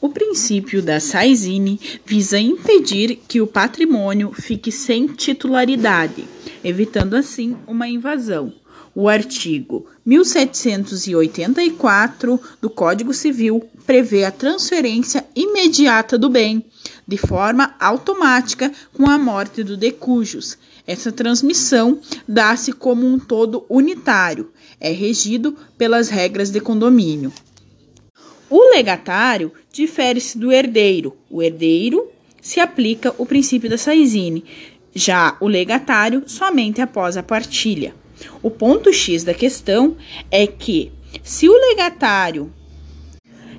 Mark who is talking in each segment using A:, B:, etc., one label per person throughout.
A: O princípio da Saizine visa impedir que o patrimônio fique sem titularidade, evitando assim uma invasão. O artigo 1784 do Código Civil prevê a transferência imediata do bem, de forma automática, com a morte do decujus. Essa transmissão dá-se como um todo unitário, é regido pelas regras de condomínio. O legatário difere-se do herdeiro. O herdeiro se aplica o princípio da Saizine, já o legatário somente após a partilha. O ponto X da questão é que, se o legatário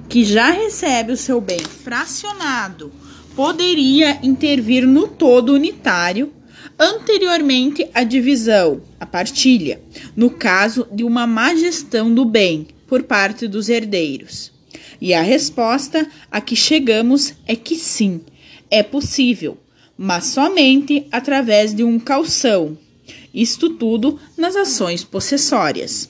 A: que já recebe o seu bem fracionado poderia intervir no todo unitário anteriormente à divisão, a partilha, no caso de uma má gestão do bem por parte dos herdeiros. E a resposta a que chegamos é que sim, é possível, mas somente através de um calção. Isto tudo nas ações possessórias.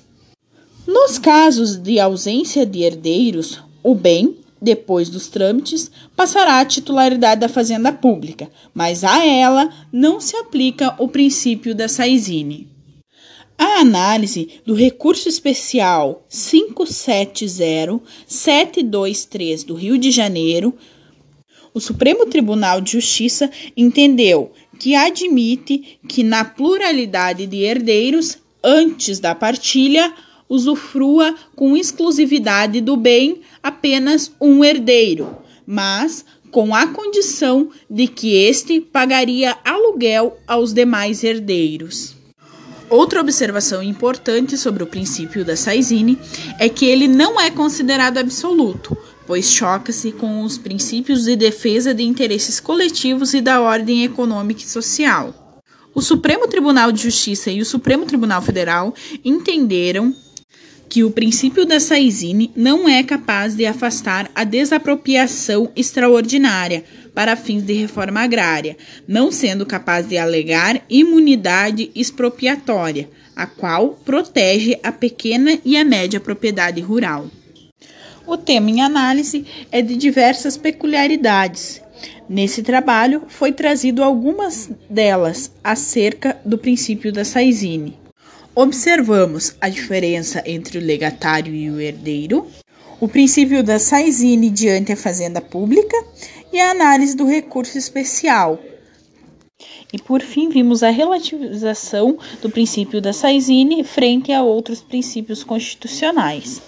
A: Nos casos de ausência de herdeiros, o bem, depois dos trâmites, passará à titularidade da Fazenda Pública, mas a ela não se aplica o princípio da Saizine. A análise do recurso especial 570723 do Rio de Janeiro, o Supremo Tribunal de Justiça entendeu que admite que na pluralidade de herdeiros antes da partilha usufrua com exclusividade do bem apenas um herdeiro, mas com a condição de que este pagaria aluguel aos demais herdeiros. Outra observação importante sobre o princípio da Saizine é que ele não é considerado absoluto, pois choca-se com os princípios de defesa de interesses coletivos e da ordem econômica e social. O Supremo Tribunal de Justiça e o Supremo Tribunal Federal entenderam que o princípio da Saizine não é capaz de afastar a desapropriação extraordinária para fins de reforma agrária, não sendo capaz de alegar imunidade expropriatória, a qual protege a pequena e a média propriedade rural. O tema em análise é de diversas peculiaridades. Nesse trabalho foi trazido algumas delas acerca do princípio da Saizine. Observamos a diferença entre o legatário e o herdeiro, o princípio da Saizine diante a fazenda pública e a análise do recurso especial. E por fim, vimos a relativização do princípio da Saizine frente a outros princípios constitucionais.